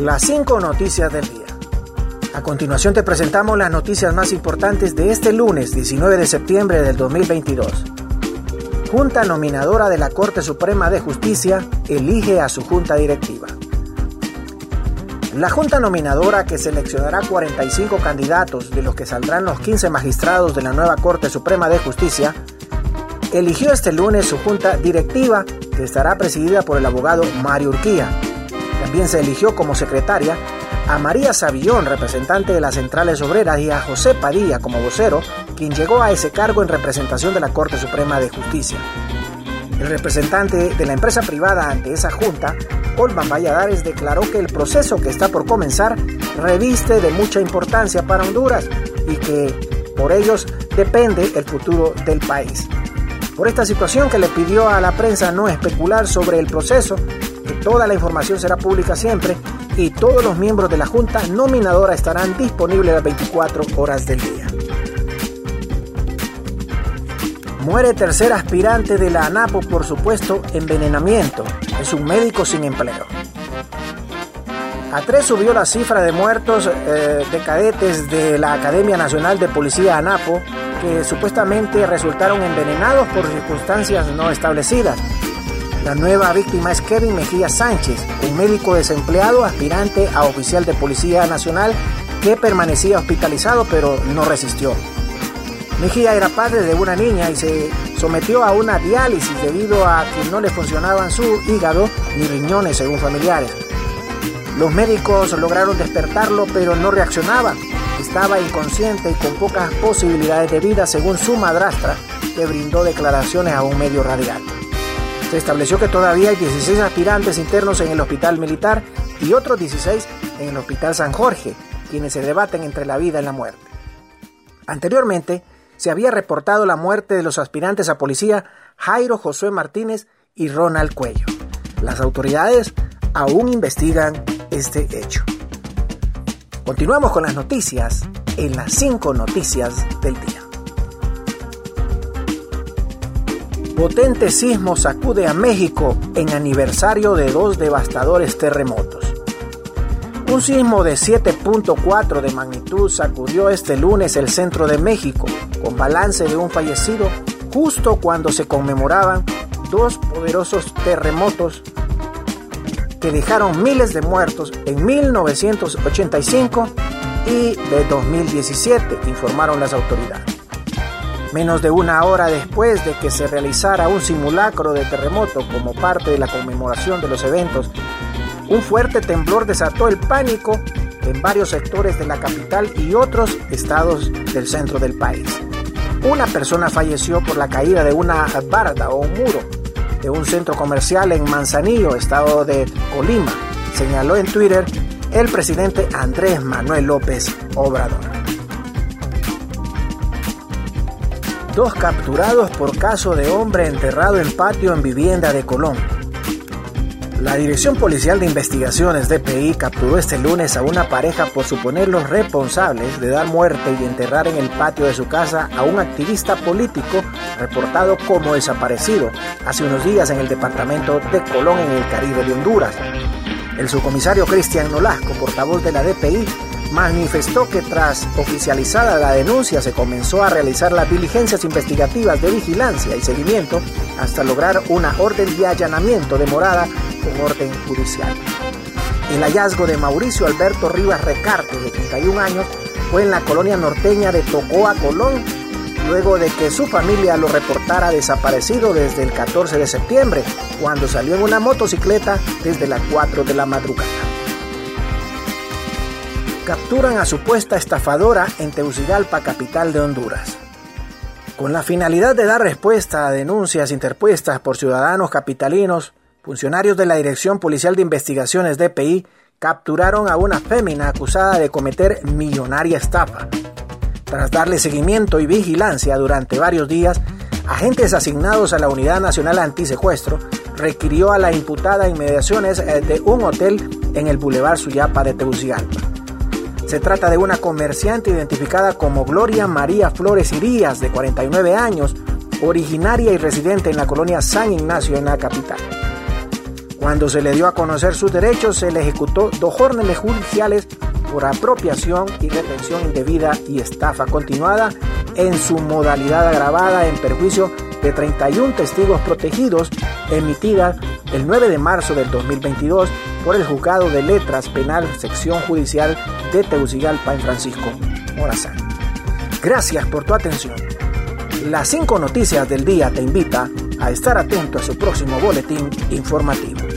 Las cinco noticias del día. A continuación te presentamos las noticias más importantes de este lunes 19 de septiembre del 2022. Junta nominadora de la Corte Suprema de Justicia elige a su junta directiva. La junta nominadora que seleccionará 45 candidatos de los que saldrán los 15 magistrados de la nueva Corte Suprema de Justicia eligió este lunes su junta directiva que estará presidida por el abogado Mario Urquía. También se eligió como secretaria a María Savillón, representante de las centrales obreras, y a José Padilla como vocero, quien llegó a ese cargo en representación de la Corte Suprema de Justicia. El representante de la empresa privada ante esa junta, Olman Valladares, declaró que el proceso que está por comenzar reviste de mucha importancia para Honduras y que por ellos depende el futuro del país. Por esta situación que le pidió a la prensa no especular sobre el proceso, que toda la información será pública siempre y todos los miembros de la Junta nominadora estarán disponibles las 24 horas del día. Muere tercer aspirante de la ANAPO por supuesto envenenamiento. Es un médico sin empleo. A tres subió la cifra de muertos eh, de cadetes de la Academia Nacional de Policía ANAPO que supuestamente resultaron envenenados por circunstancias no establecidas. La nueva víctima es Kevin Mejía Sánchez, un médico desempleado aspirante a oficial de Policía Nacional que permanecía hospitalizado pero no resistió. Mejía era padre de una niña y se sometió a una diálisis debido a que no le funcionaban su hígado ni riñones según familiares. Los médicos lograron despertarlo pero no reaccionaba. Estaba inconsciente y con pocas posibilidades de vida según su madrastra que brindó declaraciones a un medio radial. Se estableció que todavía hay 16 aspirantes internos en el hospital militar y otros 16 en el hospital San Jorge, quienes se debaten entre la vida y la muerte. Anteriormente, se había reportado la muerte de los aspirantes a policía Jairo Josué Martínez y Ronald Cuello. Las autoridades aún investigan este hecho. Continuamos con las noticias en las 5 noticias del día. Potente sismo sacude a México en aniversario de dos devastadores terremotos. Un sismo de 7.4 de magnitud sacudió este lunes el centro de México, con balance de un fallecido justo cuando se conmemoraban dos poderosos terremotos dejaron miles de muertos en 1985 y de 2017, informaron las autoridades. Menos de una hora después de que se realizara un simulacro de terremoto como parte de la conmemoración de los eventos, un fuerte temblor desató el pánico en varios sectores de la capital y otros estados del centro del país. Una persona falleció por la caída de una barda o un muro de un centro comercial en Manzanillo, estado de Colima, señaló en Twitter el presidente Andrés Manuel López Obrador. Dos capturados por caso de hombre enterrado en patio en vivienda de Colón. La Dirección Policial de Investigaciones DPI capturó este lunes a una pareja por suponerlos responsables de dar muerte y enterrar en el patio de su casa a un activista político reportado como desaparecido hace unos días en el departamento de Colón en el Caribe de Honduras. El subcomisario Cristian Nolasco, portavoz de la DPI, manifestó que tras oficializada la denuncia se comenzó a realizar las diligencias investigativas de vigilancia y seguimiento hasta lograr una orden de allanamiento de morada con orden judicial. El hallazgo de Mauricio Alberto Rivas Recarte, de 31 años, fue en la colonia norteña de Tocoa, Colón, luego de que su familia lo reportara desaparecido desde el 14 de septiembre, cuando salió en una motocicleta desde las 4 de la madrugada capturan a supuesta estafadora en Tegucigalpa, capital de Honduras. Con la finalidad de dar respuesta a denuncias interpuestas por ciudadanos capitalinos, funcionarios de la Dirección Policial de Investigaciones DPI capturaron a una fémina acusada de cometer millonaria estafa. Tras darle seguimiento y vigilancia durante varios días, agentes asignados a la Unidad Nacional Antisecuestro requirió a la imputada inmediaciones eh, de un hotel en el Boulevard Suyapa de Tegucigalpa. Se trata de una comerciante identificada como Gloria María Flores Irías, de 49 años, originaria y residente en la colonia San Ignacio en la capital. Cuando se le dio a conocer sus derechos, se le ejecutó dos órdenes judiciales por apropiación y retención indebida y estafa continuada en su modalidad agravada en perjuicio de 31 testigos protegidos emitidas el 9 de marzo del 2022 por el Juzgado de Letras Penal Sección Judicial de Tegucigalpa en Francisco Morazán. Gracias por tu atención. Las cinco noticias del día te invita a estar atento a su próximo boletín informativo.